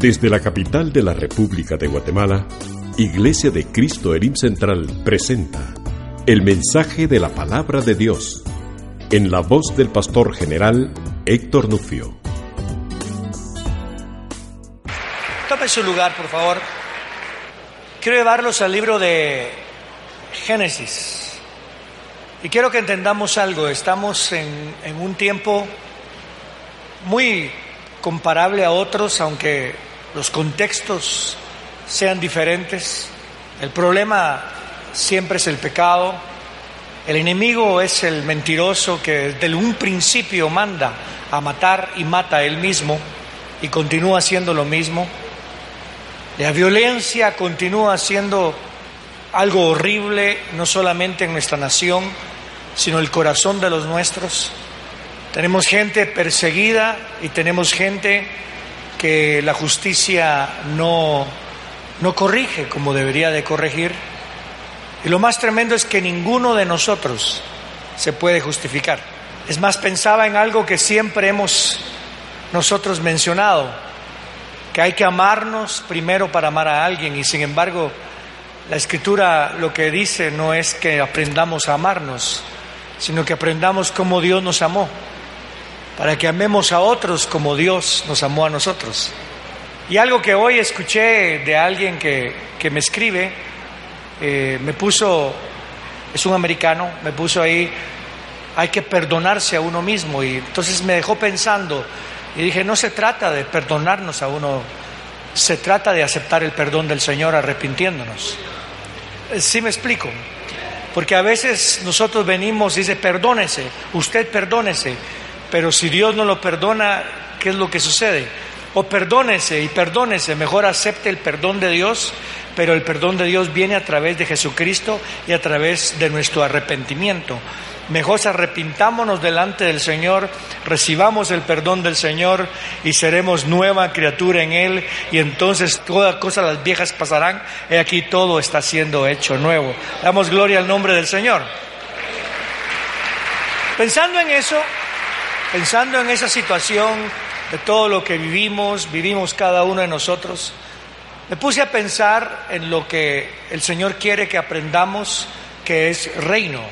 Desde la capital de la República de Guatemala, Iglesia de Cristo Elim Central presenta el mensaje de la palabra de Dios en la voz del pastor general Héctor Nufio. Tome su lugar, por favor. Quiero llevarlos al libro de Génesis. Y quiero que entendamos algo. Estamos en, en un tiempo muy comparable a otros, aunque los contextos sean diferentes. El problema siempre es el pecado. El enemigo es el mentiroso que desde un principio manda a matar y mata a él mismo y continúa haciendo lo mismo. La violencia continúa siendo algo horrible, no solamente en nuestra nación, sino el corazón de los nuestros. Tenemos gente perseguida y tenemos gente que la justicia no, no corrige como debería de corregir. Y lo más tremendo es que ninguno de nosotros se puede justificar. Es más, pensaba en algo que siempre hemos nosotros mencionado, que hay que amarnos primero para amar a alguien y sin embargo la escritura lo que dice no es que aprendamos a amarnos, sino que aprendamos cómo Dios nos amó para que amemos a otros como Dios nos amó a nosotros. Y algo que hoy escuché de alguien que, me escribe, eh, me puso, es un americano, me puso ahí, hay que perdonarse a uno mismo. Y entonces me dejó pensando y dije, no se trata de perdonarnos a uno, se trata de aceptar el perdón del Señor arrepintiéndonos. Eh, ¿Sí me explico? Porque a veces nosotros venimos y dice, perdónese, usted perdónese. Pero si Dios no lo perdona, ¿qué es lo que sucede? O perdónese y perdónese, mejor acepte el perdón de Dios, pero el perdón de Dios viene a través de Jesucristo y a través de nuestro arrepentimiento. Mejor arrepintámonos delante del Señor, recibamos el perdón del Señor y seremos nueva criatura en Él y entonces todas cosas las viejas pasarán y aquí todo está siendo hecho nuevo. Damos gloria al nombre del Señor. Pensando en eso, Pensando en esa situación de todo lo que vivimos, vivimos cada uno de nosotros, me puse a pensar en lo que el Señor quiere que aprendamos, que es reino.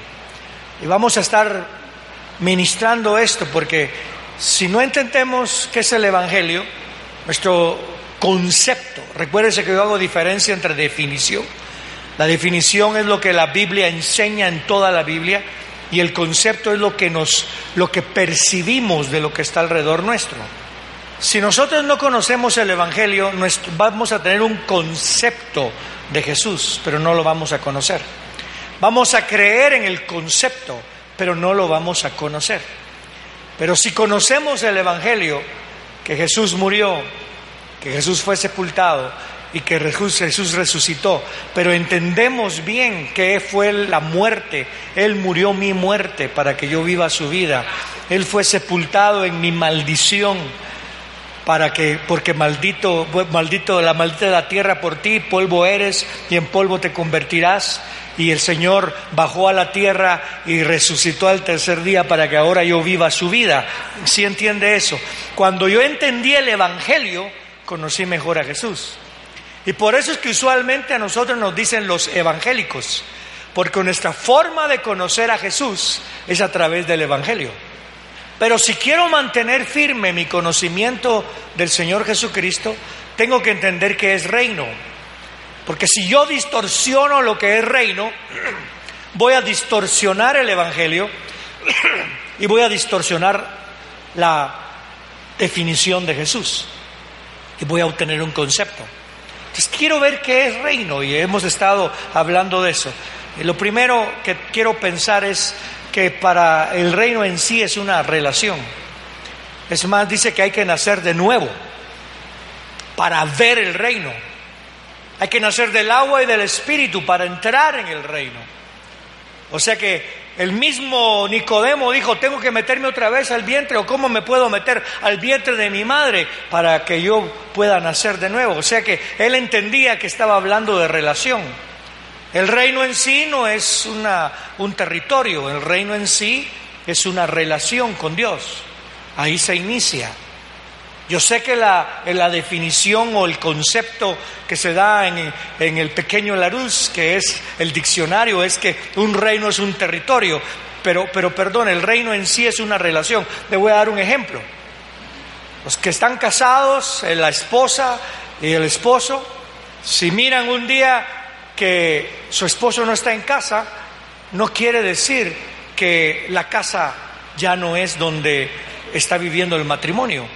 Y vamos a estar ministrando esto, porque si no entendemos qué es el Evangelio, nuestro concepto, recuérdese que yo hago diferencia entre definición. La definición es lo que la Biblia enseña en toda la Biblia y el concepto es lo que nos lo que percibimos de lo que está alrededor nuestro. Si nosotros no conocemos el evangelio, vamos a tener un concepto de Jesús, pero no lo vamos a conocer. Vamos a creer en el concepto, pero no lo vamos a conocer. Pero si conocemos el evangelio, que Jesús murió, que Jesús fue sepultado, y que Jesús resucitó, pero entendemos bien que fue la muerte. Él murió mi muerte para que yo viva su vida. Él fue sepultado en mi maldición para que porque maldito maldito la maldita de la tierra por ti, polvo eres y en polvo te convertirás. Y el Señor bajó a la tierra y resucitó al tercer día para que ahora yo viva su vida. ¿Sí entiende eso? Cuando yo entendí el evangelio, conocí mejor a Jesús. Y por eso es que usualmente a nosotros nos dicen los evangélicos, porque nuestra forma de conocer a Jesús es a través del Evangelio. Pero si quiero mantener firme mi conocimiento del Señor Jesucristo, tengo que entender que es reino. Porque si yo distorsiono lo que es reino, voy a distorsionar el Evangelio y voy a distorsionar la definición de Jesús. Y voy a obtener un concepto quiero ver qué es reino y hemos estado hablando de eso. Y lo primero que quiero pensar es que para el reino en sí es una relación. Es más, dice que hay que nacer de nuevo para ver el reino. Hay que nacer del agua y del espíritu para entrar en el reino. O sea que el mismo Nicodemo dijo, tengo que meterme otra vez al vientre o cómo me puedo meter al vientre de mi madre para que yo pueda nacer de nuevo. O sea que él entendía que estaba hablando de relación. El reino en sí no es una, un territorio, el reino en sí es una relación con Dios. Ahí se inicia. Yo sé que la, la definición o el concepto que se da en, en el pequeño Larousse, que es el diccionario, es que un reino es un territorio, pero, pero perdón, el reino en sí es una relación. Le voy a dar un ejemplo. Los que están casados, eh, la esposa y el esposo, si miran un día que su esposo no está en casa, no quiere decir que la casa ya no es donde está viviendo el matrimonio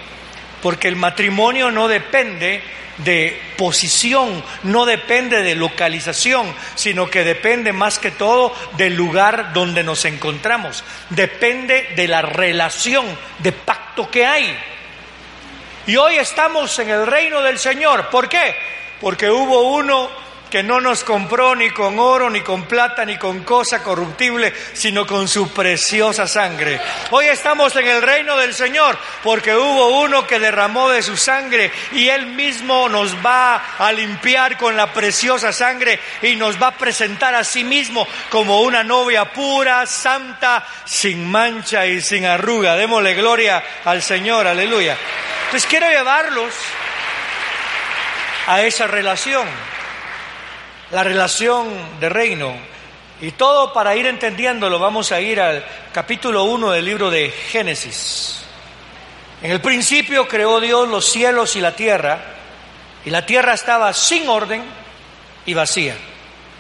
porque el matrimonio no depende de posición, no depende de localización, sino que depende más que todo del lugar donde nos encontramos, depende de la relación de pacto que hay. Y hoy estamos en el reino del Señor, ¿por qué? Porque hubo uno que no nos compró ni con oro, ni con plata, ni con cosa corruptible, sino con su preciosa sangre. Hoy estamos en el reino del Señor porque hubo uno que derramó de su sangre y Él mismo nos va a limpiar con la preciosa sangre y nos va a presentar a sí mismo como una novia pura, santa, sin mancha y sin arruga. Démosle gloria al Señor, aleluya. Entonces quiero llevarlos a esa relación la relación de reino. Y todo para ir entendiéndolo, vamos a ir al capítulo 1 del libro de Génesis. En el principio creó Dios los cielos y la tierra, y la tierra estaba sin orden y vacía.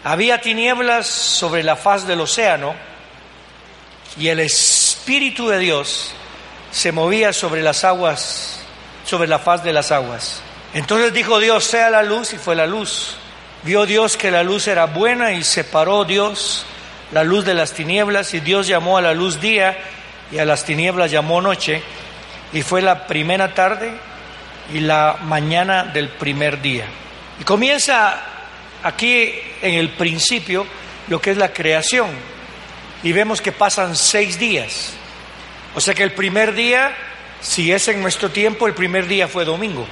Había tinieblas sobre la faz del océano, y el Espíritu de Dios se movía sobre las aguas, sobre la faz de las aguas. Entonces dijo Dios, sea la luz, y fue la luz. Vio Dios que la luz era buena y separó Dios la luz de las tinieblas y Dios llamó a la luz día y a las tinieblas llamó noche y fue la primera tarde y la mañana del primer día. Y comienza aquí en el principio lo que es la creación y vemos que pasan seis días. O sea que el primer día, si es en nuestro tiempo, el primer día fue domingo.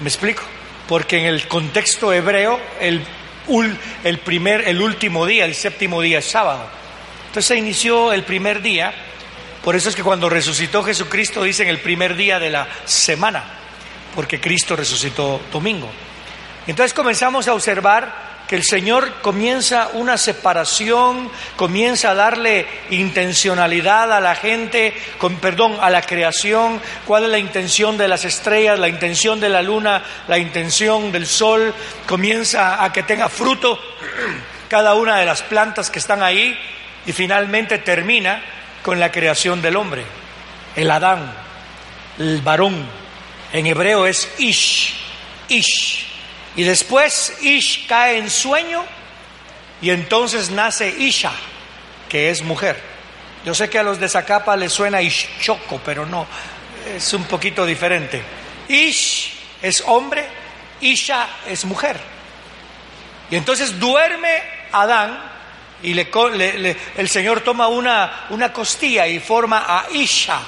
¿Me explico? Porque en el contexto hebreo el, el, primer, el último día, el séptimo día es sábado. Entonces se inició el primer día, por eso es que cuando resucitó Jesucristo dicen el primer día de la semana, porque Cristo resucitó domingo. Entonces comenzamos a observar que el Señor comienza una separación, comienza a darle intencionalidad a la gente, con perdón, a la creación, cuál es la intención de las estrellas, la intención de la luna, la intención del sol, comienza a que tenga fruto cada una de las plantas que están ahí y finalmente termina con la creación del hombre, el Adán, el varón, en hebreo es Ish, Ish. Y después Ish cae en sueño y entonces nace Isha, que es mujer. Yo sé que a los de Zacapa les suena Ishchoco, pero no, es un poquito diferente. Ish es hombre, Isha es mujer. Y entonces duerme Adán y le, el Señor toma una, una costilla y forma a Isha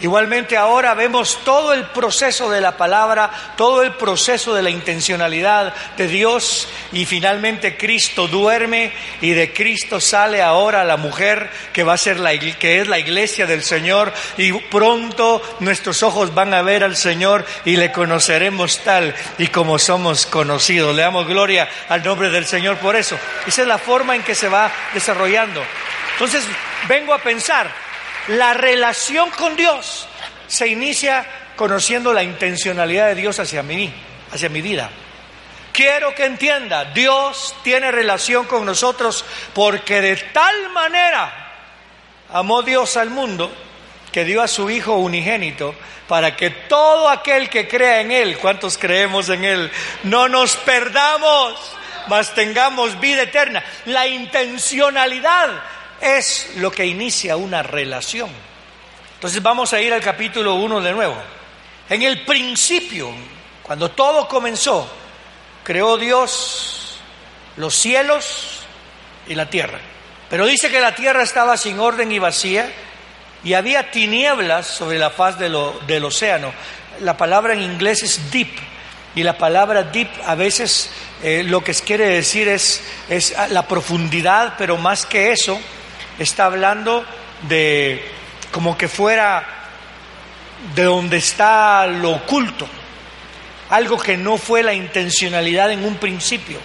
Igualmente ahora vemos todo el proceso de la palabra, todo el proceso de la intencionalidad de Dios y finalmente Cristo duerme y de Cristo sale ahora la mujer que va a ser la que es la iglesia del Señor y pronto nuestros ojos van a ver al Señor y le conoceremos tal y como somos conocidos. Le damos gloria al nombre del Señor por eso. Esa es la forma en que se va desarrollando. Entonces, vengo a pensar la relación con Dios se inicia conociendo la intencionalidad de Dios hacia mí, hacia mi vida. Quiero que entienda, Dios tiene relación con nosotros porque de tal manera amó Dios al mundo que dio a su Hijo unigénito para que todo aquel que crea en Él, ¿cuántos creemos en Él? No nos perdamos, mas tengamos vida eterna. La intencionalidad es lo que inicia una relación. Entonces vamos a ir al capítulo 1 de nuevo. En el principio, cuando todo comenzó, creó Dios los cielos y la tierra. Pero dice que la tierra estaba sin orden y vacía y había tinieblas sobre la faz del océano. La palabra en inglés es deep y la palabra deep a veces eh, lo que quiere decir es la profundidad, pero más que eso, está hablando de como que fuera de donde está lo oculto, algo que no fue la intencionalidad en un principio.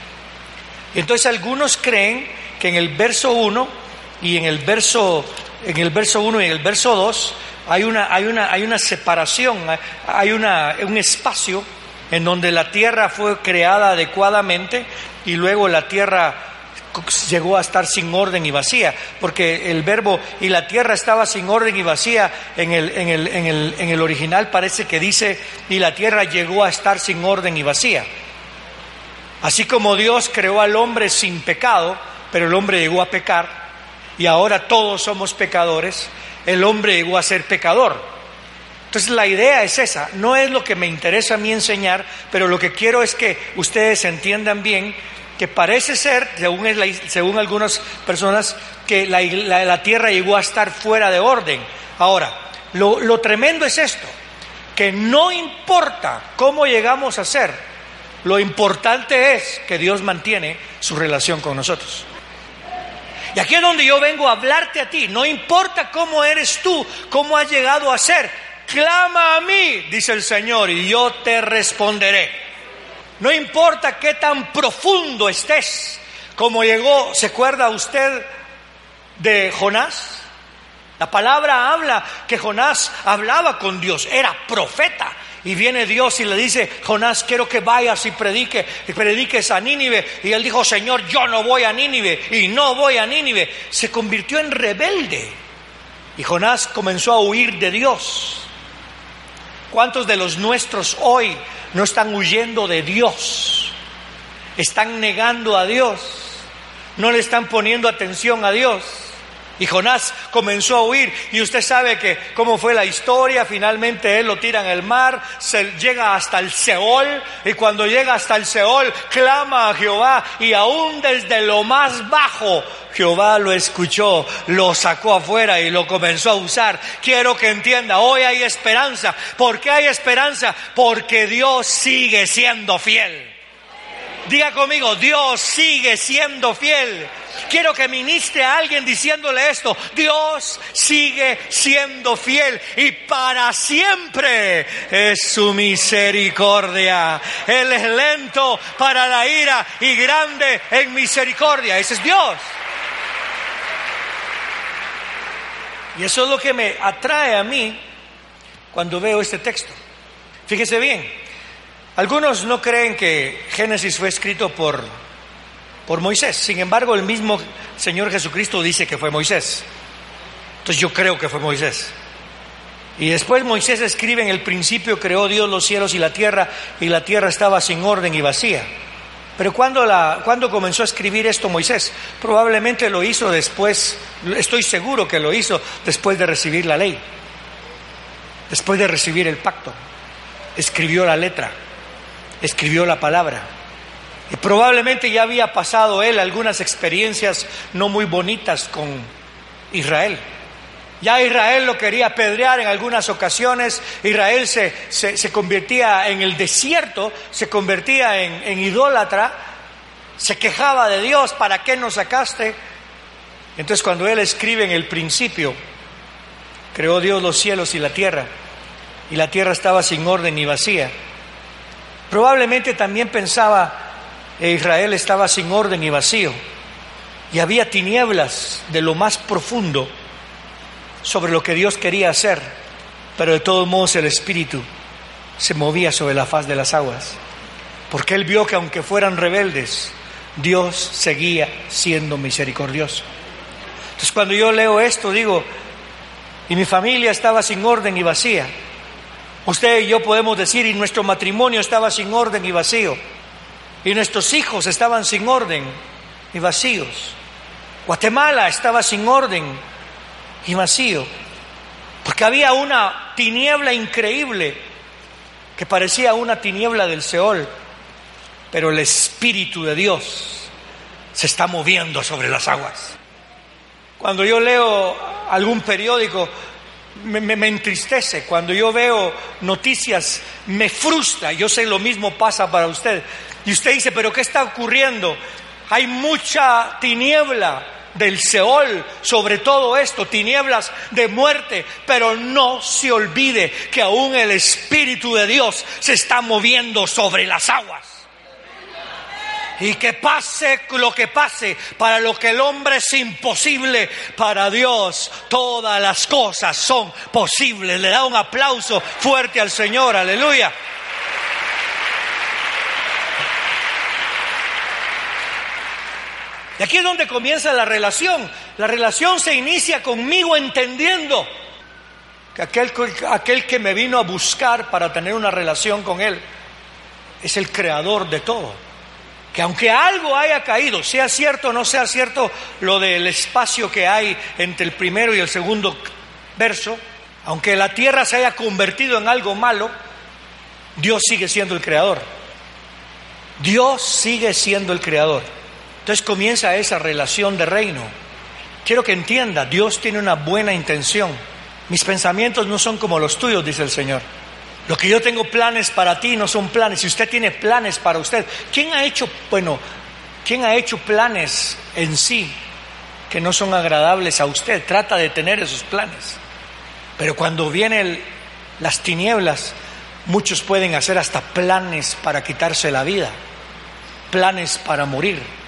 Entonces algunos creen que en el verso 1 y en el verso en el verso 1 y en el verso 2 hay una, hay una, hay una separación, hay una, un espacio en donde la tierra fue creada adecuadamente y luego la tierra llegó a estar sin orden y vacía, porque el verbo y la tierra estaba sin orden y vacía en el, en el, en el, en el original parece que dice y la tierra llegó a estar sin orden y vacía. Así como Dios creó al hombre sin pecado, pero el hombre llegó a pecar y ahora todos somos pecadores, el hombre llegó a ser pecador. Entonces la idea es esa, no es lo que me interesa a mí enseñar, pero lo que quiero es que ustedes entiendan bien que parece ser, según, según algunas personas, que la, tierra llegó a estar fuera de orden. Ahora, lo, lo tremendo es esto, que no importa cómo llegamos a ser, lo importante es que Dios mantiene su relación con nosotros. Y aquí es donde yo vengo a hablarte a ti. No importa cómo eres tú, cómo has llegado a ser, clama a mí, dice el Señor, y yo te responderé. No importa qué tan profundo estés, como llegó, ¿se acuerda usted de Jonás? La palabra habla que Jonás hablaba con Dios, era profeta. Y viene Dios y le dice, Jonás, quiero que vayas y predique, y prediques a Nínive. Y él dijo, Señor, yo no voy a Nínive y no voy a Nínive. Se convirtió en rebelde. Y Jonás comenzó a huir de Dios. ¿Cuántos de los nuestros hoy no están huyendo de Dios? Están negando a Dios. No le están poniendo atención a Dios. Y Jonás comenzó a huir y usted sabe que cómo fue la historia, finalmente él lo tira en el mar, se llega hasta el Seol y cuando llega hasta el Seol clama a Jehová y aún desde lo más bajo Jehová lo escuchó, lo sacó afuera y lo comenzó a usar. Quiero que entienda, hoy hay esperanza. ¿Por qué hay esperanza? Porque Dios sigue siendo fiel. Diga conmigo, Dios sigue siendo fiel. Quiero que ministre a alguien diciéndole esto. Dios sigue siendo fiel y para siempre es su misericordia. Él es lento para la ira y grande en misericordia. Ese es Dios. Y eso es lo que me atrae a mí cuando veo este texto. Fíjese bien, algunos no creen que Génesis fue escrito por, por Moisés, sin embargo el mismo Señor Jesucristo dice que fue Moisés. Entonces yo creo que fue Moisés. Y después Moisés escribe en el principio creó Dios los cielos y la tierra y la tierra estaba sin orden y vacía. Pero cuando, la, comenzó a escribir esto Moisés? Probablemente lo hizo después, estoy seguro que lo hizo después de recibir la ley, después de recibir el pacto. Escribió la letra, escribió la palabra. Y probablemente ya había pasado él algunas experiencias no muy bonitas con Israel. Ya Israel lo quería apedrear en algunas ocasiones. Israel se, se, convertía en el desierto, se convertía en, en idólatra, se quejaba de Dios, ¿para qué nos sacaste? Entonces cuando él escribe en el principio, creó Dios los cielos y la tierra, y la tierra estaba sin orden y vacía. Probablemente también pensaba que Israel estaba sin orden y vacío, y había tinieblas de lo más profundo sobre lo que Dios quería hacer, pero de todos modos el Espíritu se movía sobre la faz de las aguas, porque él vio que aunque fueran rebeldes, Dios seguía siendo misericordioso. Entonces cuando yo leo esto digo, y mi familia estaba sin orden y vacía, usted y yo podemos decir, y nuestro matrimonio estaba sin orden y vacío, y nuestros hijos estaban sin orden y vacíos, Guatemala estaba sin orden y vacío. Porque había una tiniebla increíble que parecía una tiniebla del Seol, pero el Espíritu de Dios se está moviendo sobre las aguas. Cuando yo leo algún periódico, me, entristece. Cuando yo veo noticias, me frustra. Yo sé lo mismo pasa para usted. Y usted dice, pero ¿qué está ocurriendo? Hay mucha tiniebla del Seol sobre todo esto, tinieblas de muerte, pero no se olvide que aún el Espíritu de Dios se está moviendo sobre las aguas. Y que pase lo que pase, para lo que el hombre es imposible, para Dios todas las cosas son posibles. Le da un aplauso fuerte al Señor, aleluya. Y aquí es donde comienza la relación. La relación se inicia conmigo entendiendo que aquel, aquel que me vino a buscar para tener una relación con Él es el creador de todo. Que aunque algo haya caído, sea cierto o no sea cierto lo del espacio que hay entre el primero y el segundo verso, aunque la tierra se haya convertido en algo malo, Dios sigue siendo el creador. Dios sigue siendo el creador. Entonces comienza esa relación de reino. Quiero que entienda, Dios tiene una buena intención. Mis pensamientos no son como los tuyos, dice el Señor. Lo que yo tengo planes para ti no son planes. Si usted tiene planes para usted, ¿quién ha hecho, bueno, quién ha hecho planes en sí que no son agradables a usted? Trata de tener esos planes. Pero cuando vienen las tinieblas, muchos pueden hacer hasta planes para quitarse la vida, planes para morir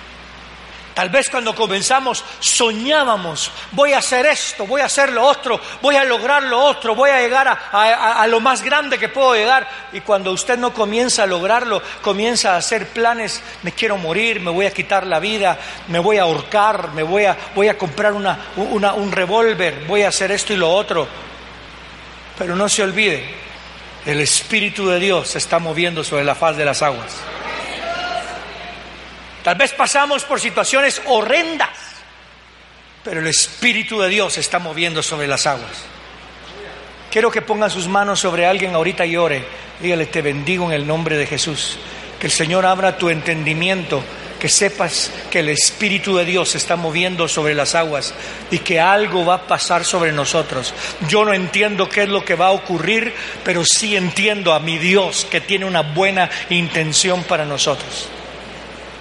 Tal vez cuando comenzamos soñábamos, voy a hacer esto, voy a hacer lo otro, voy a lograr lo otro, voy a llegar a, lo más grande que puedo llegar. Y cuando usted no comienza a lograrlo, comienza a hacer planes, me quiero morir, me voy a quitar la vida, me voy a ahorcar, me voy a, comprar un revólver, voy a hacer esto y lo otro. Pero no se olvide, el Espíritu de Dios se está moviendo sobre la faz de las aguas. Tal vez pasamos por situaciones horrendas, pero el Espíritu de Dios está moviendo sobre las aguas. Quiero que pongan sus manos sobre alguien ahorita y ore. Dígale, te bendigo en el nombre de Jesús. Que el Señor abra tu entendimiento, que sepas que el Espíritu de Dios se está moviendo sobre las aguas y que algo va a pasar sobre nosotros. Yo no entiendo qué es lo que va a ocurrir, pero sí entiendo a mi Dios que tiene una buena intención para nosotros.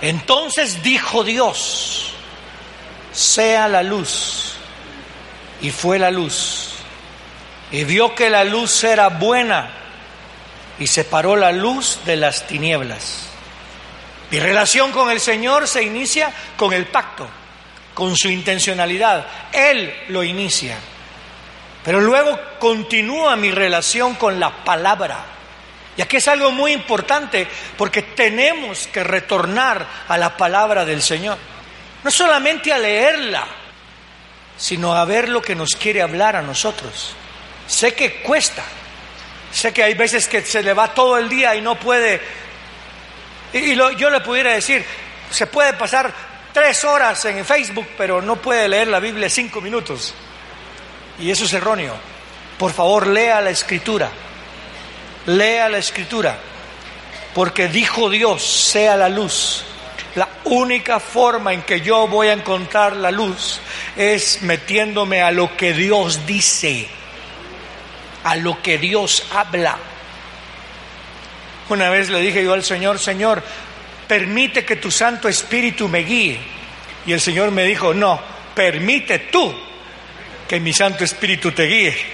Entonces dijo Dios, sea la luz. Y fue la luz. Y vio que la luz era buena y separó la luz de las tinieblas. Mi relación con el Señor se inicia con el pacto, con su intencionalidad. Él lo inicia. Pero luego continúa mi relación con la palabra. Y aquí es algo muy importante porque tenemos que retornar a la palabra del Señor. No solamente a leerla, sino a ver lo que nos quiere hablar a nosotros. Sé que cuesta, sé que hay veces que se le va todo el día y no puede, y, yo le pudiera decir, se puede pasar tres horas en Facebook, pero no puede leer la Biblia cinco minutos. Y eso es erróneo. Por favor, lea la escritura Lea la escritura, porque dijo Dios, sea la luz. La única forma en que yo voy a encontrar la luz es metiéndome a lo que Dios dice, a lo que Dios habla. Una vez le dije yo al Señor, Señor, permite que tu Santo Espíritu me guíe. Y el Señor me dijo, no, permite tú que mi Santo Espíritu te guíe.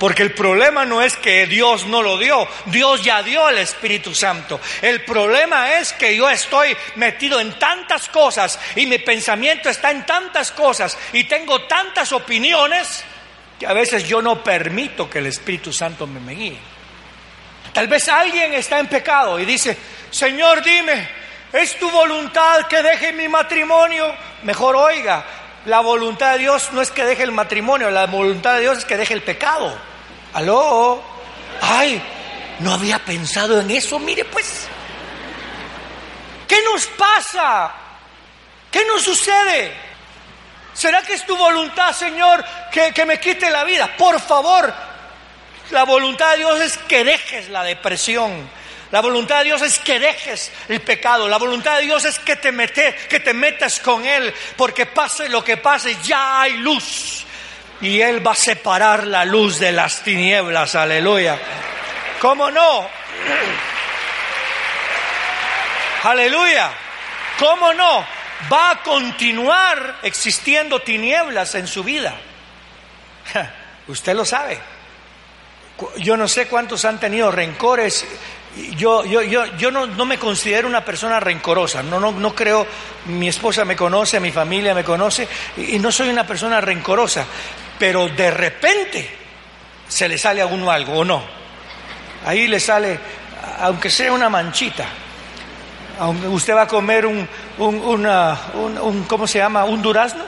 Porque el problema no es que Dios no lo dio, Dios ya dio el Espíritu Santo. El problema es que yo estoy metido en tantas cosas y mi pensamiento está en tantas cosas y tengo tantas opiniones que a veces yo no permito que el Espíritu Santo me, guíe. Tal vez alguien está en pecado y dice, Señor, dime, ¿es tu voluntad que deje mi matrimonio? Mejor oiga, la voluntad de Dios no es que deje el matrimonio, la voluntad de Dios es que deje el pecado. ¿Aló? Ay, no había pensado en eso. Mire pues, ¿qué nos pasa? ¿Qué nos sucede? ¿Será que es tu voluntad, Señor, que, me quite la vida? Por favor, la voluntad de Dios es que dejes la depresión. La voluntad de Dios es que dejes el pecado. La voluntad de Dios es que te, mete, que te metas con Él. Porque pase lo que pase, ya hay luz. Y Él va a separar la luz de las tinieblas. Aleluya. ¿Cómo no? Aleluya. ¿Cómo no? Va a continuar existiendo tinieblas en su vida. Usted lo sabe. Yo no sé cuántos han tenido rencores. Yo, yo, yo, yo no, no me considero una persona rencorosa. No, no, no creo, mi esposa me conoce, mi familia me conoce, y no soy una persona rencorosa. Pero de repente se le sale a uno algo, ¿o no? Ahí le sale, aunque sea una manchita. Usted va a comer un, un, una, un, ¿cómo se llama? Un durazno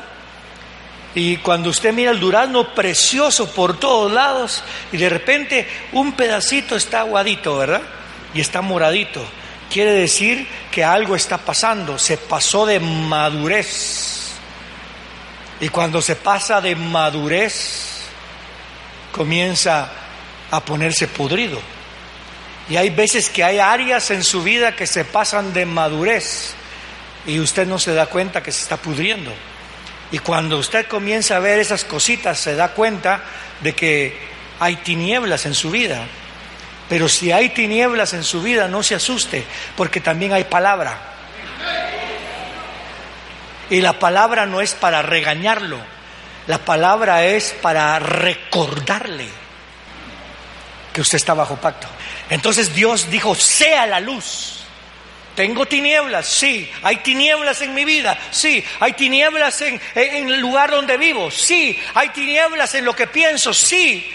y cuando usted mira el durazno precioso por todos lados y de repente un pedacito está aguadito, ¿verdad? Y está moradito. Quiere decir que algo está pasando, se pasó de madurez. Y cuando se pasa de madurez, comienza a ponerse podrido. Y hay veces que hay áreas en su vida que se pasan de madurez y usted no se da cuenta que se está pudriendo. Y cuando usted comienza a ver esas cositas, se da cuenta de que hay tinieblas en su vida. Pero si hay tinieblas en su vida, no se asuste, porque también hay palabra. Y la palabra no es para regañarlo, la palabra es para recordarle que usted está bajo pacto. Entonces Dios dijo, sea la luz. Tengo tinieblas, sí. Hay tinieblas en mi vida, sí. Hay tinieblas en, el lugar donde vivo, sí. Hay tinieblas en lo que pienso, sí.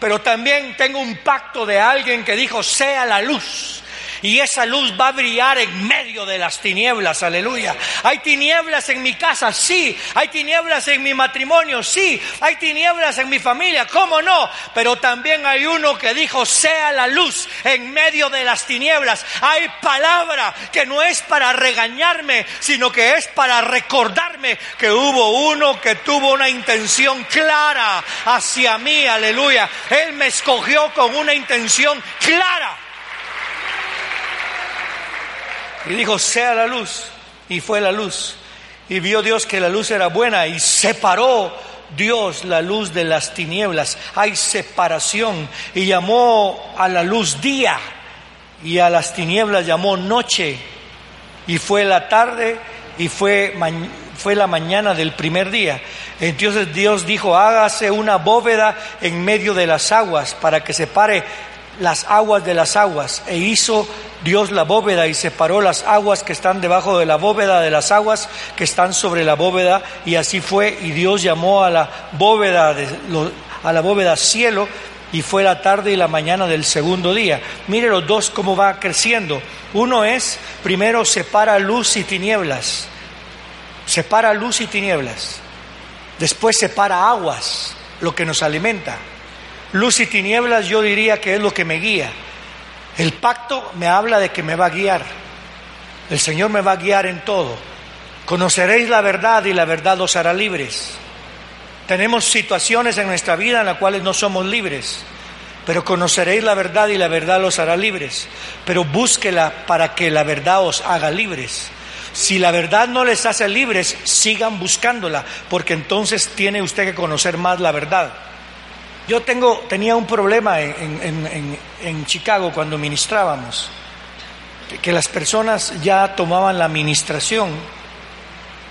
Pero también tengo un pacto de alguien que dijo, sea la luz y esa luz va a brillar en medio de las tinieblas, aleluya. Hay tinieblas en mi casa, sí. Hay tinieblas en mi matrimonio, sí. Hay tinieblas en mi familia, ¿cómo no? Pero también hay uno que dijo, sea la luz en medio de las tinieblas. Hay palabra que no es para regañarme, sino que es para recordarme que hubo uno que tuvo una intención clara hacia mí, aleluya. Él me escogió con una intención clara. Y dijo, sea la luz. Y fue la luz. Y vio Dios que la luz era buena y separó Dios la luz de las tinieblas. Hay separación. Y llamó a la luz día y a las tinieblas llamó noche. Y fue la tarde y fue, fue la mañana del primer día. Entonces Dios dijo, hágase una bóveda en medio de las aguas para que separe las aguas de las aguas. E hizo Dios la bóveda y separó las aguas que están debajo de la bóveda de las aguas que están sobre la bóveda y así fue y Dios llamó a la bóveda de, a la bóveda cielo y fue la tarde y la mañana del segundo día. Mire los dos cómo va creciendo. Uno es primero separa luz y tinieblas. Separa luz y tinieblas. Después separa aguas, lo que nos alimenta. Luz y tinieblas yo diría que es lo que me guía. El pacto me habla de que me va a guiar. El Señor me va a guiar en todo. Conoceréis la verdad y la verdad os hará libres. Tenemos situaciones en nuestra vida en las cuales no somos libres, pero conoceréis la verdad y la verdad os hará libres. Pero búsquela para que la verdad os haga libres. Si la verdad no les hace libres, sigan buscándola, porque entonces tiene usted que conocer más la verdad. Yo tengo, tenía un problema en, Chicago cuando ministrábamos, que las personas ya tomaban la administración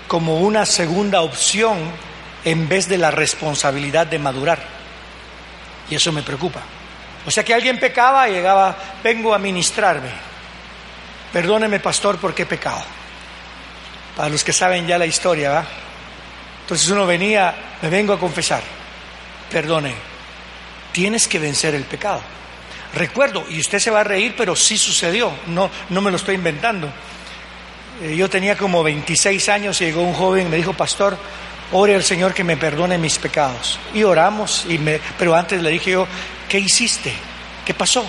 como una segunda opción en vez de la responsabilidad de madurar. Y eso me preocupa. O sea que alguien pecaba y llegaba, vengo a ministrarme. Perdóneme, pastor, porque he pecado. Para los que saben ya la historia, ¿va? Entonces uno venía, me vengo a confesar. Perdone, tienes que vencer el pecado. Recuerdo, y usted se va a reír, pero sí sucedió, no, no me lo estoy inventando. Eh, yo tenía como 26 años y llegó un joven y me dijo, pastor, ore al Señor que me perdone mis pecados. Y oramos, y me, pero antes le dije yo, ¿qué hiciste? ¿Qué pasó?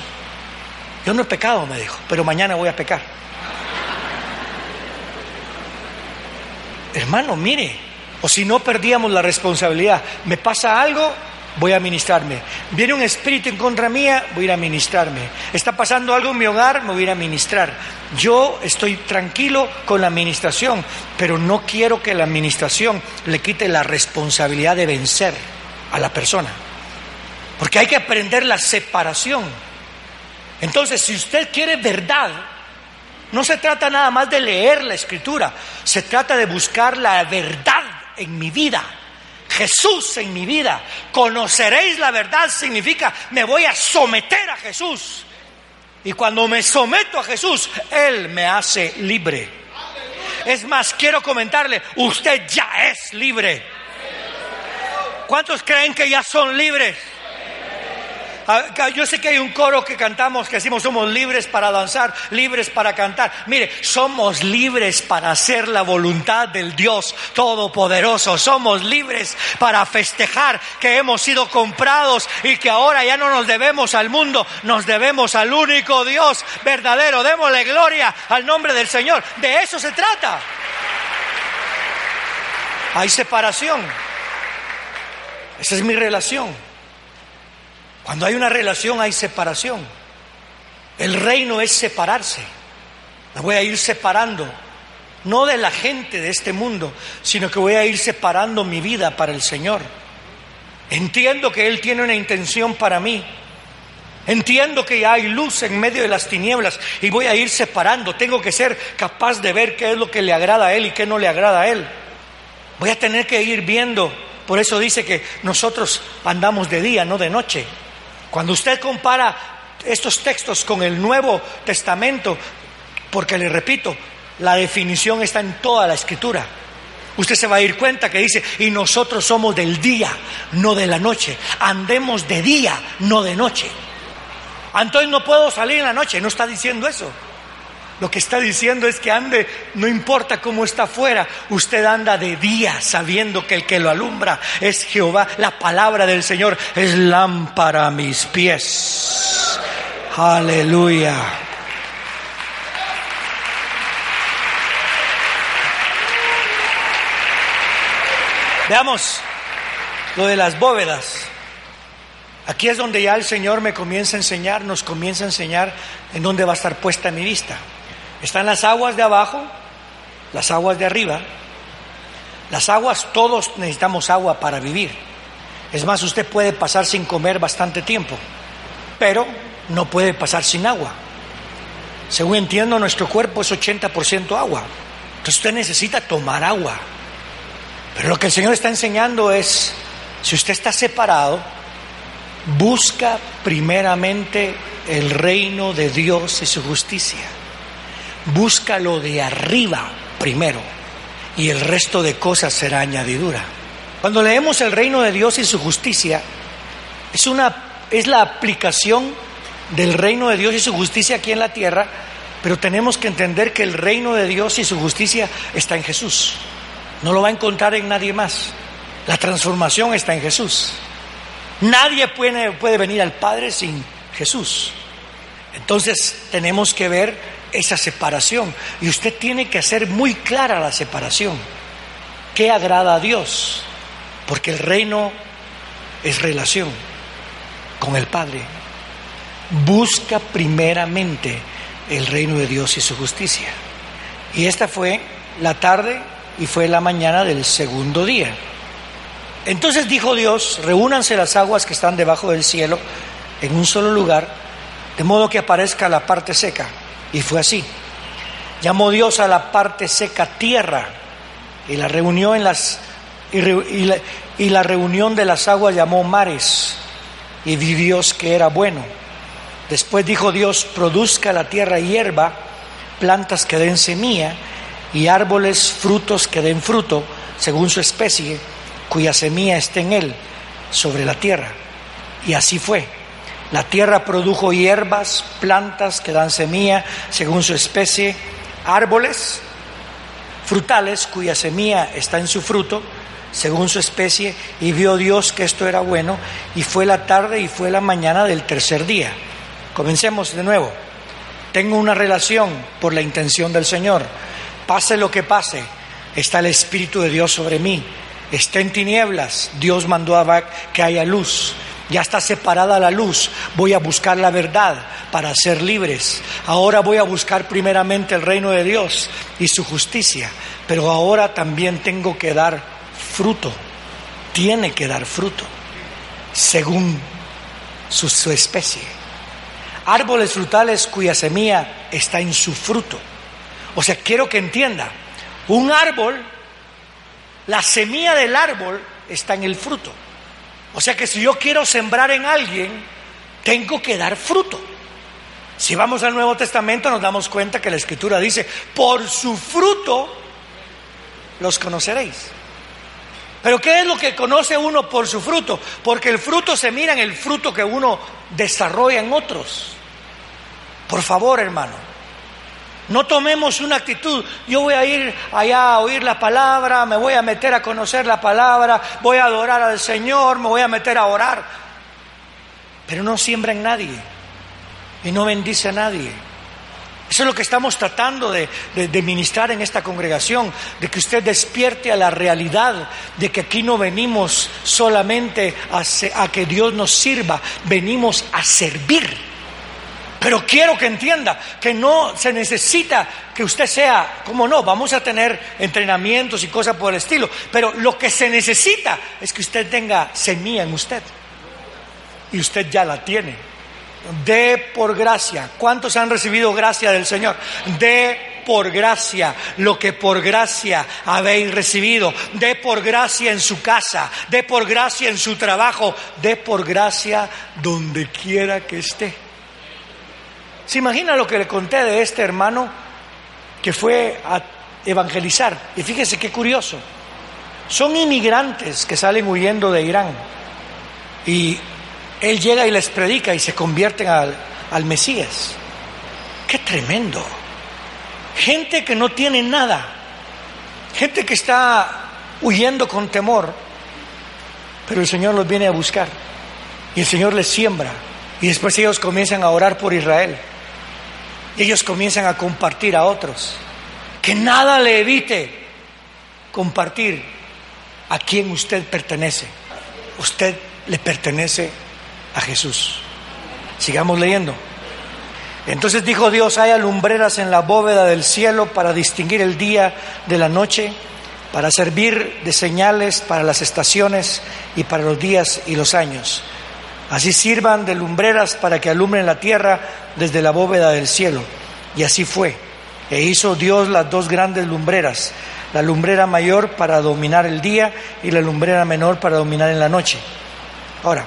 Yo no he pecado, me dijo, pero mañana voy a pecar. Hermano, mire, O si no perdíamos la responsabilidad, me pasa algo, voy a ministrarme. Viene un espíritu en contra mía, voy a ir a ministrarme. Está pasando algo en mi hogar, me voy a ir a ministrar. Yo estoy tranquilo con la administración, pero no quiero que la administración le quite la responsabilidad de vencer a la persona. Porque hay que aprender la separación. Entonces, si usted quiere verdad, no se trata nada más de leer la escritura, se trata de buscar la verdad en mi vida. Jesús en mi vida. Conoceréis la verdad significa me voy a someter a Jesús. Y cuando me someto a Jesús, Él me hace libre. Es más, quiero comentarle, usted ya es libre. ¿Cuántos creen que ya son libres? Yo sé que hay un coro que cantamos que decimos somos libres para danzar, libres para cantar. Mire, somos libres para hacer la voluntad del Dios Todopoderoso. Somos libres para festejar que hemos sido comprados y que ahora ya no nos debemos al mundo, nos debemos al único Dios verdadero. Démosle gloria al nombre del Señor. De eso se trata. Hay separación. Esa es mi relación. Cuando hay una relación hay separación. El reino es separarse. Me voy a ir separando, no de la gente de este mundo, sino que voy a ir separando mi vida para el Señor. Entiendo que Él tiene una intención para mí. Entiendo que hay luz en medio de las tinieblas y voy a ir separando. Tengo que ser capaz de ver qué es lo que le agrada a Él y qué no le agrada a Él. Voy a tener que ir viendo. Por eso dice que nosotros andamos de día, no de noche. Cuando usted compara estos textos con el Nuevo Testamento, porque le repito, la definición está en toda la escritura. Usted se va a dar cuenta que dice, y nosotros somos del día, no de la noche. Andemos de día, no de noche. Entonces no puedo salir en la noche, no está diciendo eso. Lo que está diciendo es que ande, no importa cómo está afuera, usted anda de día sabiendo que el que lo alumbra es Jehová. La palabra del Señor es lámpara a mis pies. Aleluya. Veamos lo de las bóvedas. Aquí es donde ya el Señor me comienza a enseñar, nos comienza a enseñar en dónde va a estar puesta mi vista. Están las aguas de abajo, las aguas de arriba. Las aguas, todos necesitamos agua para vivir. Es más, usted puede pasar sin comer bastante tiempo, pero no puede pasar sin agua. Según entiendo, nuestro cuerpo es 80% agua. Entonces usted necesita tomar agua. Pero lo que el Señor está enseñando es, si usted está separado, busca primeramente el reino de Dios y su justicia búscalo de arriba primero y el resto de cosas será añadidura. Cuando leemos el reino de Dios y su justicia, es, una, es la aplicación del reino de Dios y su justicia aquí en la tierra, pero tenemos que entender que el reino de Dios y su justicia está en Jesús. No lo va a encontrar en nadie más. La transformación está en Jesús. Nadie puede, puede venir al Padre sin Jesús. Entonces tenemos que ver esa separación. Y usted tiene que hacer muy clara la separación. ¿Qué agrada a Dios? Porque el reino es relación con el Padre. Busca primeramente el reino de Dios y su justicia. Y esta fue la tarde y fue la mañana del segundo día. Entonces dijo Dios, reúnanse las aguas que están debajo del cielo en un solo lugar, de modo que aparezca la parte seca y fue así. Llamó Dios a la parte seca tierra y la reunió en las y, la, reunión de las aguas llamó mares y vi Dios que era bueno. Después dijo Dios, produzca la tierra hierba, plantas que den semilla y árboles, frutos que den fruto, según su especie, cuya semilla esté en él, sobre la tierra. Y así fue. La tierra produjo hierbas, plantas que dan semilla según su especie, árboles frutales cuya semilla está en su fruto según su especie, y vio Dios que esto era bueno, y fue la tarde y fue la mañana del tercer día. Comencemos de nuevo. Tengo una relación por la intención del Señor. Pase lo que pase, está el Espíritu de Dios sobre mí. está en tinieblas, Dios mandó a que haya luz. Ya está separada la luz. Voy a buscar la verdad para ser libres. Ahora voy a buscar primeramente el reino de Dios y su justicia. Pero ahora también tengo que dar fruto. Tiene que dar fruto según su, especie. Árboles frutales cuya semilla está en su fruto. O sea, quiero que entienda. Un árbol, la semilla del árbol está en el fruto. O sea que si yo quiero sembrar en alguien, tengo que dar fruto. Si vamos al Nuevo Testamento nos damos cuenta que la Escritura dice, por su fruto los conoceréis. Pero ¿qué es lo que conoce uno por su fruto? Porque el fruto se mira en el fruto que uno desarrolla en otros. Por favor, hermano, no tomemos una actitud, yo voy a ir allá a oír la palabra, me voy a meter a conocer la palabra, voy a adorar al Señor, me voy a meter a orar, pero no siembra en nadie y no bendice a nadie. Eso es lo que estamos tratando de, ministrar en esta congregación, de que usted despierte a la realidad de que aquí no venimos solamente a que Dios nos sirva, venimos a servir. Pero quiero que entienda que no se necesita que usted sea, como no, vamos a tener entrenamientos y cosas por el estilo, pero lo que se necesita es que usted tenga semilla en usted. Y usted ya la tiene. De por gracia. ¿Cuántos han recibido gracia del Señor? De por gracia lo que por gracia habéis recibido. De por gracia en su casa. De por gracia en su trabajo. De por gracia donde quiera que esté. ¿Se imagina lo que le conté de este hermano que fue a evangelizar? Y fíjese qué curioso. Son inmigrantes que salen huyendo de Irán. Y él llega y les predica y se convierten al, al Mesías. Qué tremendo. Gente que no tiene nada. Gente que está huyendo con temor. Pero el Señor los viene a buscar. Y el Señor les siembra. Y después ellos comienzan a orar por Israel. Y ellos comienzan a compartir a otros. Que nada le evite compartir a quien usted pertenece. Usted le pertenece a Jesús. Sigamos leyendo. Entonces dijo Dios, hay alumbreras en la bóveda del cielo para distinguir el día de la noche, para servir de señales para las estaciones y para los días y los años Así sirvan de lumbreras para que alumbren la tierra desde la bóveda del cielo. Y así fue. E hizo Dios las dos grandes lumbreras, la lumbrera mayor para dominar el día y la lumbrera menor para dominar en la noche. Ahora,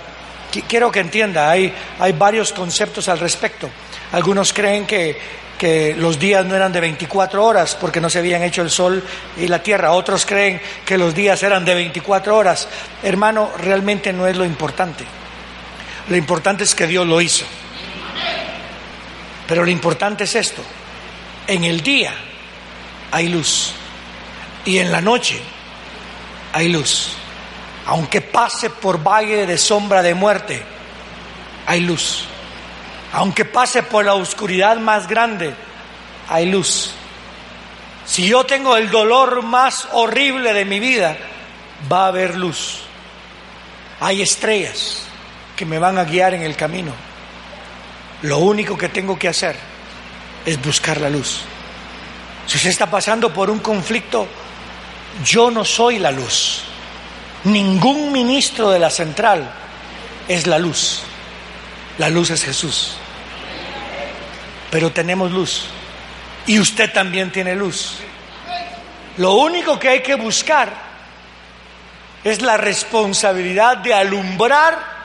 quiero que entienda, hay, hay varios conceptos al respecto. Algunos creen que, que los días no eran de 24 horas porque no se habían hecho el sol y la tierra. Otros creen que los días eran de 24 horas. Hermano, realmente no es lo importante. Lo importante es que Dios lo hizo. Pero lo importante es esto. En el día hay luz y en la noche hay luz. Aunque pase por valle de sombra de muerte, hay luz. Aunque pase por la oscuridad más grande, hay luz. Si yo tengo el dolor más horrible de mi vida, va a haber luz. Hay estrellas que me van a guiar en el camino. Lo único que tengo que hacer es buscar la luz. Si usted está pasando por un conflicto, yo no soy la luz. Ningún ministro de la central es la luz. La luz es Jesús. Pero tenemos luz. Y usted también tiene luz. Lo único que hay que buscar es la responsabilidad de alumbrar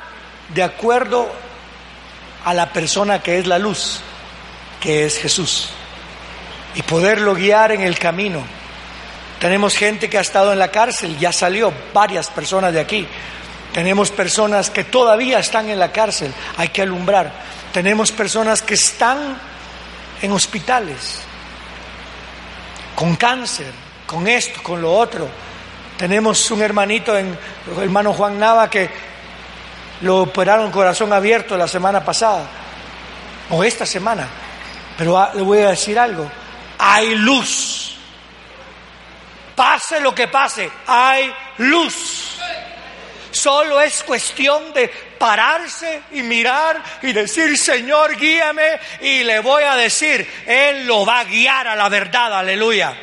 de acuerdo a la persona que es la luz, que es Jesús, y poderlo guiar en el camino. Tenemos gente que ha estado en la cárcel, ya salió varias personas de aquí. Tenemos personas que todavía están en la cárcel, hay que alumbrar. Tenemos personas que están en hospitales, con cáncer, con esto, con lo otro. Tenemos un hermanito, en, hermano Juan Nava, que lo operaron corazón abierto la semana pasada, o esta semana. Pero le voy a decir algo, hay luz. Pase lo que pase, hay luz. Solo es cuestión de pararse y mirar y decir, Señor, guíame. Y le voy a decir, Él lo va a guiar a la verdad, aleluya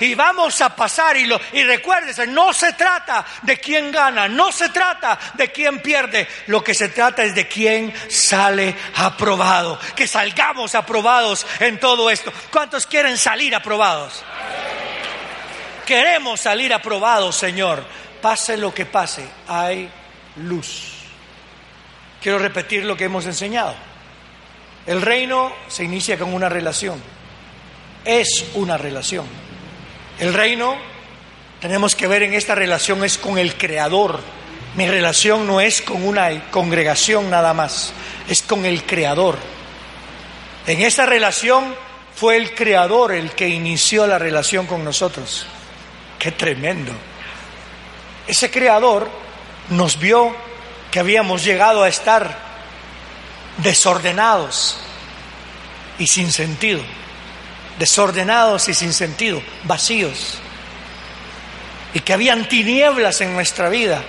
y vamos a pasar y, lo, y recuérdese, no se trata de quién gana, no se trata de quién pierde, lo que se trata es de quién sale aprobado, que salgamos aprobados en todo esto. ¿Cuántos quieren salir aprobados? Queremos salir aprobados, Señor. Pase lo que pase, hay luz. Quiero repetir lo que hemos enseñado. El reino se inicia con una relación. Es una relación. El reino, tenemos que ver en esta relación, es con el Creador. Mi relación no es con una congregación nada más, es con el Creador. En esta relación fue el Creador el que inició la relación con nosotros. Qué tremendo. Ese Creador nos vio que habíamos llegado a estar desordenados y sin sentido desordenados y sin sentido, vacíos, y que habían tinieblas en nuestra vida.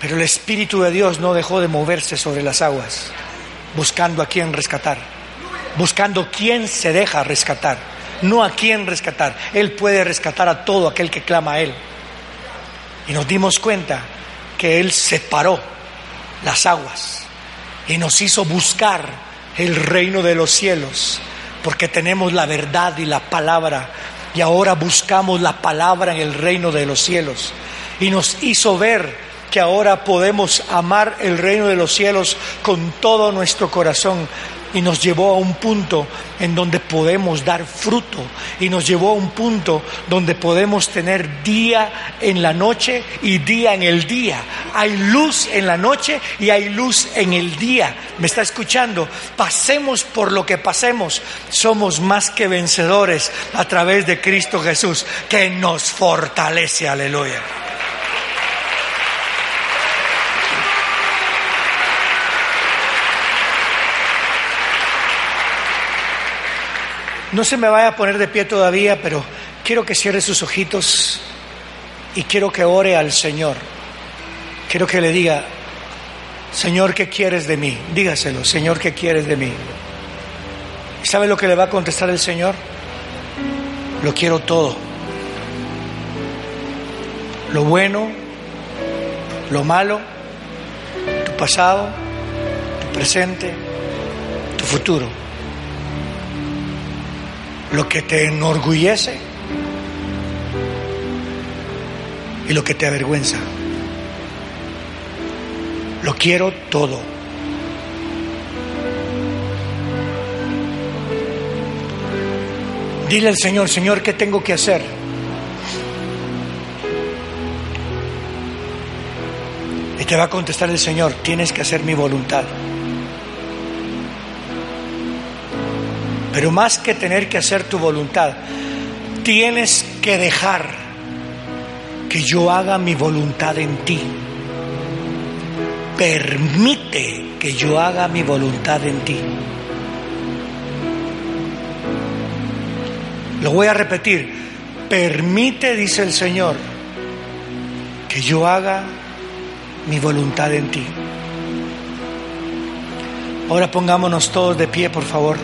Pero el Espíritu de Dios no dejó de moverse sobre las aguas, buscando a quién rescatar, buscando quién se deja rescatar, no a quién rescatar. Él puede rescatar a todo aquel que clama a Él. Y nos dimos cuenta que Él separó las aguas y nos hizo buscar el reino de los cielos porque tenemos la verdad y la palabra y ahora buscamos la palabra en el reino de los cielos. Y nos hizo ver que ahora podemos amar el reino de los cielos con todo nuestro corazón y nos llevó a un punto en donde podemos dar fruto y nos llevó a un punto donde podemos tener día en la noche y día en el día. Hay luz en la noche y hay luz en el día. ¿Me está escuchando? Pasemos por lo que pasemos, somos más que vencedores a través de Cristo Jesús que nos fortalece. Aleluya. No se me vaya a poner de pie todavía, pero quiero que cierre sus ojitos y quiero que ore al Señor. Quiero que le diga, Señor, ¿qué quieres de mí? Dígaselo, Señor, ¿qué quieres de mí? ¿Y sabe lo que le va a contestar el Señor? Lo quiero todo. Lo bueno, lo malo, tu pasado, tu presente, tu futuro lo que te enorgullece y lo que te avergüenza. Lo quiero todo. Dile al Señor, Señor, ¿qué tengo que hacer? Y te va a contestar el Señor, tienes que hacer mi voluntad. Pero más que tener que hacer tu voluntad, tienes que dejar que yo haga mi voluntad en ti. Permite que yo haga mi voluntad en ti. Lo voy a repetir. Permite, dice el Señor, que yo haga mi voluntad en ti. Ahora pongámonos todos de pie, por favor.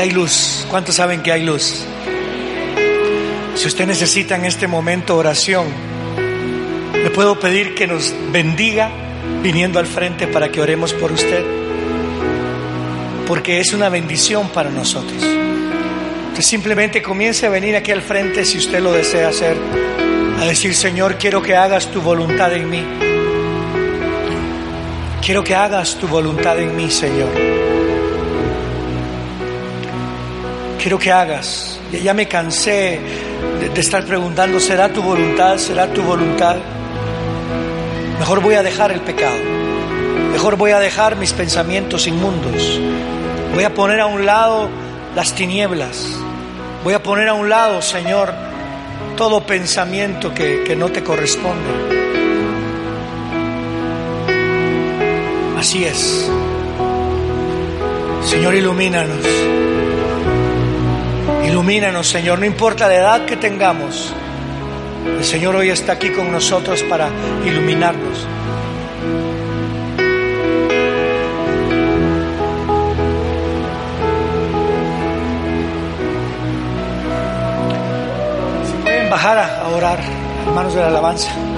Hay luz. ¿Cuántos saben que hay luz? Si usted necesita en este momento oración, le puedo pedir que nos bendiga viniendo al frente para que oremos por usted. Porque es una bendición para nosotros. Usted simplemente comience a venir aquí al frente si usted lo desea hacer. A decir, Señor, quiero que hagas tu voluntad en mí. Quiero que hagas tu voluntad en mí, Señor. Quiero que hagas. Ya me cansé de, estar preguntando, ¿será tu voluntad? ¿Será tu voluntad? Mejor voy a dejar el pecado. Mejor voy a dejar mis pensamientos inmundos. Voy a poner a un lado las tinieblas. Voy a poner a un lado, Señor, todo pensamiento que, que no te corresponde. Así es. Señor, ilumínanos. Ilumínanos, Señor, no importa la edad que tengamos. El Señor hoy está aquí con nosotros para iluminarnos. Bajar a orar, hermanos de la alabanza.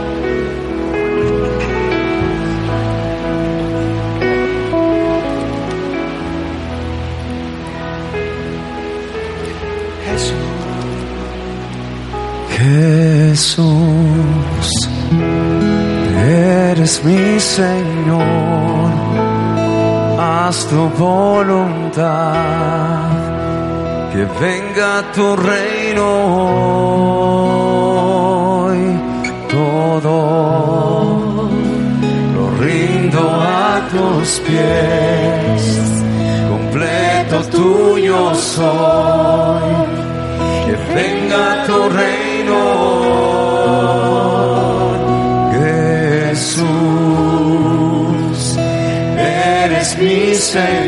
Jesús, eres mi Señor, haz tu voluntad, que venga tu reino hoy, todo lo rindo a tus pies, completo tuyo soy, que venga tu reino Jesús, eres mi Señor,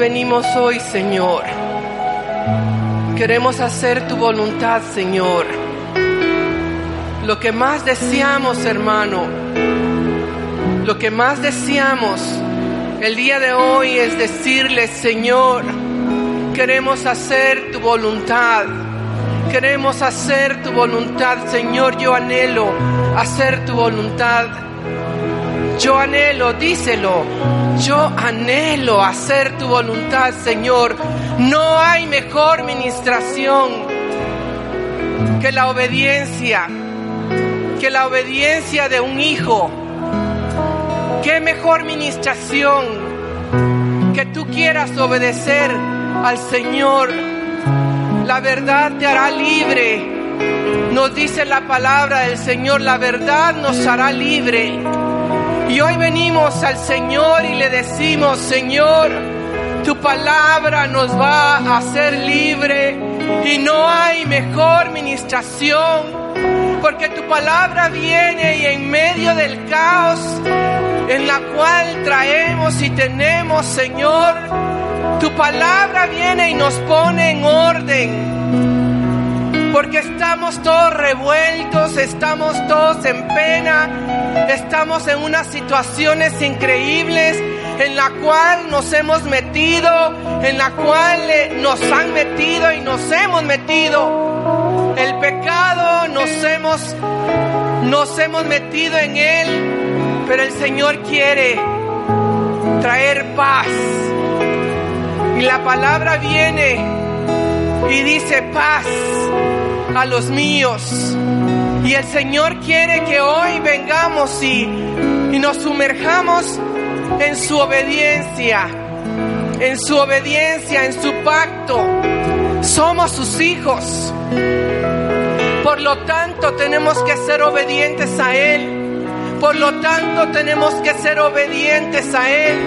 venimos hoy, Señor. Queremos hacer tu voluntad, Señor. Lo que más deseamos, hermano, lo que más deseamos el día de hoy es decirle, Señor, queremos hacer tu voluntad. Queremos hacer tu voluntad, Señor. Yo anhelo hacer tu voluntad. Yo anhelo, díselo. Yo anhelo hacer tu voluntad, Señor. No hay mejor ministración que la obediencia, que la obediencia de un hijo. Qué mejor ministración que tú quieras obedecer al Señor. La verdad te hará libre. Nos dice la palabra del Señor, la verdad nos hará libre. Y hoy venimos al Señor y le decimos, Señor, tu palabra nos va a hacer libre y no hay mejor ministración porque tu palabra viene y en medio del caos en la cual traemos y tenemos, Señor, tu palabra viene y nos pone en orden. Porque estamos todos revueltos, estamos todos en pena, estamos en unas situaciones increíbles en la cual nos hemos metido, en la cual eh, nos han metido y nos hemos metido. El pecado nos hemos nos hemos metido en él, pero el Señor quiere traer paz. Y la palabra viene y dice paz a los míos. Y el Señor quiere que hoy vengamos y, y nos sumerjamos en su obediencia, en su obediencia, en su pacto. Somos sus hijos. Por lo tanto, tenemos que ser obedientes a Él. Por lo tanto, tenemos que ser obedientes a Él.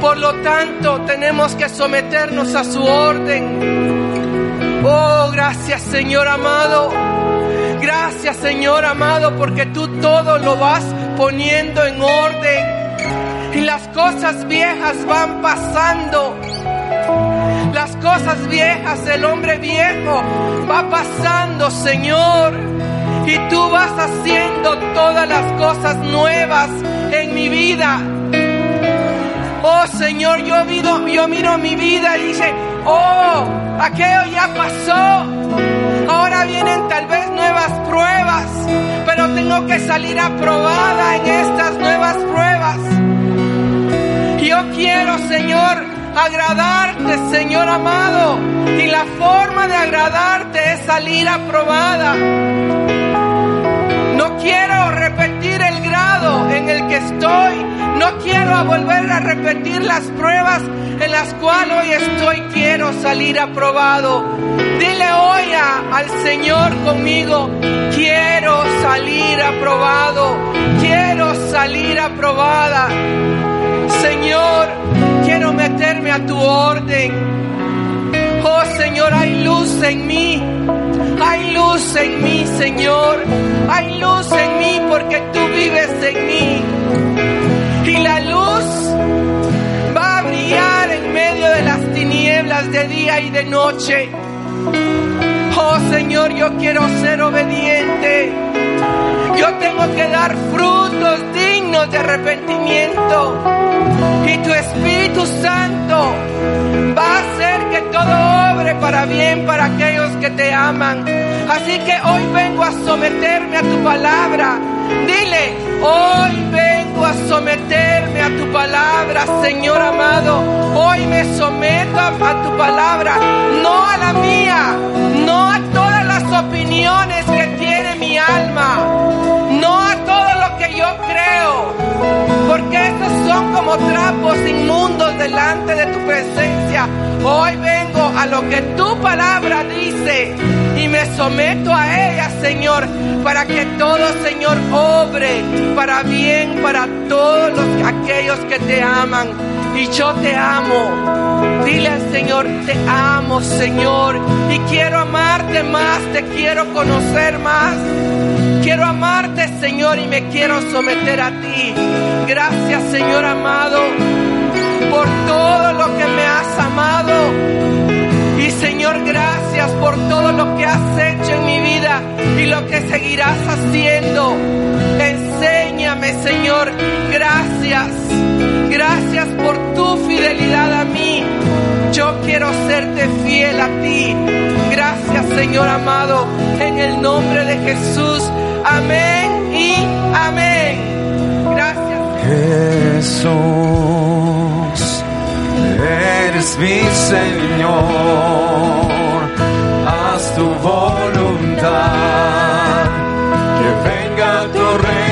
Por lo tanto, tenemos que someternos a su orden. Oh, gracias Señor amado. Gracias Señor amado porque tú todo lo vas poniendo en orden. Y las cosas viejas van pasando. Las cosas viejas del hombre viejo va pasando, Señor. Y tú vas haciendo todas las cosas nuevas en mi vida. Oh Señor, yo miro, yo miro mi vida y dice, oh, aquello ya pasó. Ahora vienen tal vez nuevas pruebas, pero tengo que salir aprobada en estas nuevas pruebas. Yo quiero, Señor, agradarte, Señor amado. Y la forma de agradarte es salir aprobada. No quiero repetir el grado en el que estoy. No quiero volver a repetir las pruebas en las cuales hoy estoy. Quiero salir aprobado. Dile hoy al Señor conmigo, quiero salir aprobado. Quiero salir aprobada. Señor, quiero meterme a tu orden. Oh Señor, hay luz en mí. Hay luz en mí, Señor. Hay luz en mí porque tú vives en mí. Y la luz va a brillar en medio de las tinieblas de día y de noche. Oh Señor, yo quiero ser obediente. Yo tengo que dar frutos dignos de arrepentimiento. Y tu Espíritu Santo va a hacer que todo obre para bien para aquellos que te aman. Así que hoy vengo a someterme a tu palabra. Dile, hoy vengo a someterme a tu palabra, Señor amado. Hoy me someto a, tu palabra, no a la mía, no a todas las opiniones que tiene mi alma, no a todo lo que yo creo, porque estos son como trapos inmundos delante de tu presencia. Hoy vengo a lo que tu palabra dice y me someto a ella, Señor, para que todo, Señor, obre para bien para todos los, aquellos que te aman. Y yo te amo. Dile al Señor, te amo, Señor. Y quiero amarte más, te quiero conocer más. Quiero amarte, Señor, y me quiero someter a ti. Gracias, Señor amado, por todo lo que me has amado y Señor, gracias por todo lo que has hecho en mi vida y lo que seguirás haciendo. Enséñame, Señor. Gracias. Gracias por tu fidelidad a mí. Yo quiero serte fiel a ti. Gracias, Señor amado. En el nombre de Jesús. Amén y amén. Gracias. Jesús eres mi Señor, haz tu voluntad, que venga tu reino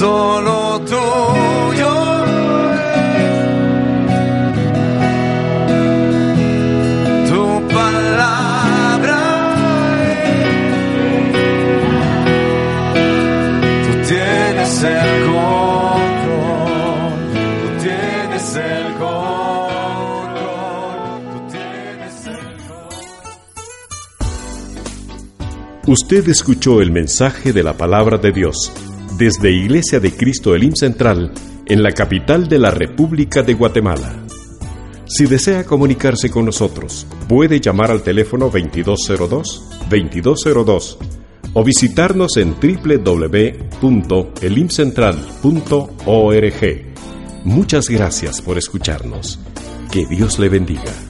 Solo tuyo. Tu palabra Tú tienes el control, tú tienes el control, tú tienes el control. Usted escuchó el mensaje de la palabra de Dios desde Iglesia de Cristo Elim Central en la capital de la República de Guatemala. Si desea comunicarse con nosotros, puede llamar al teléfono 2202 2202 o visitarnos en www.elimcentral.org. Muchas gracias por escucharnos. Que Dios le bendiga.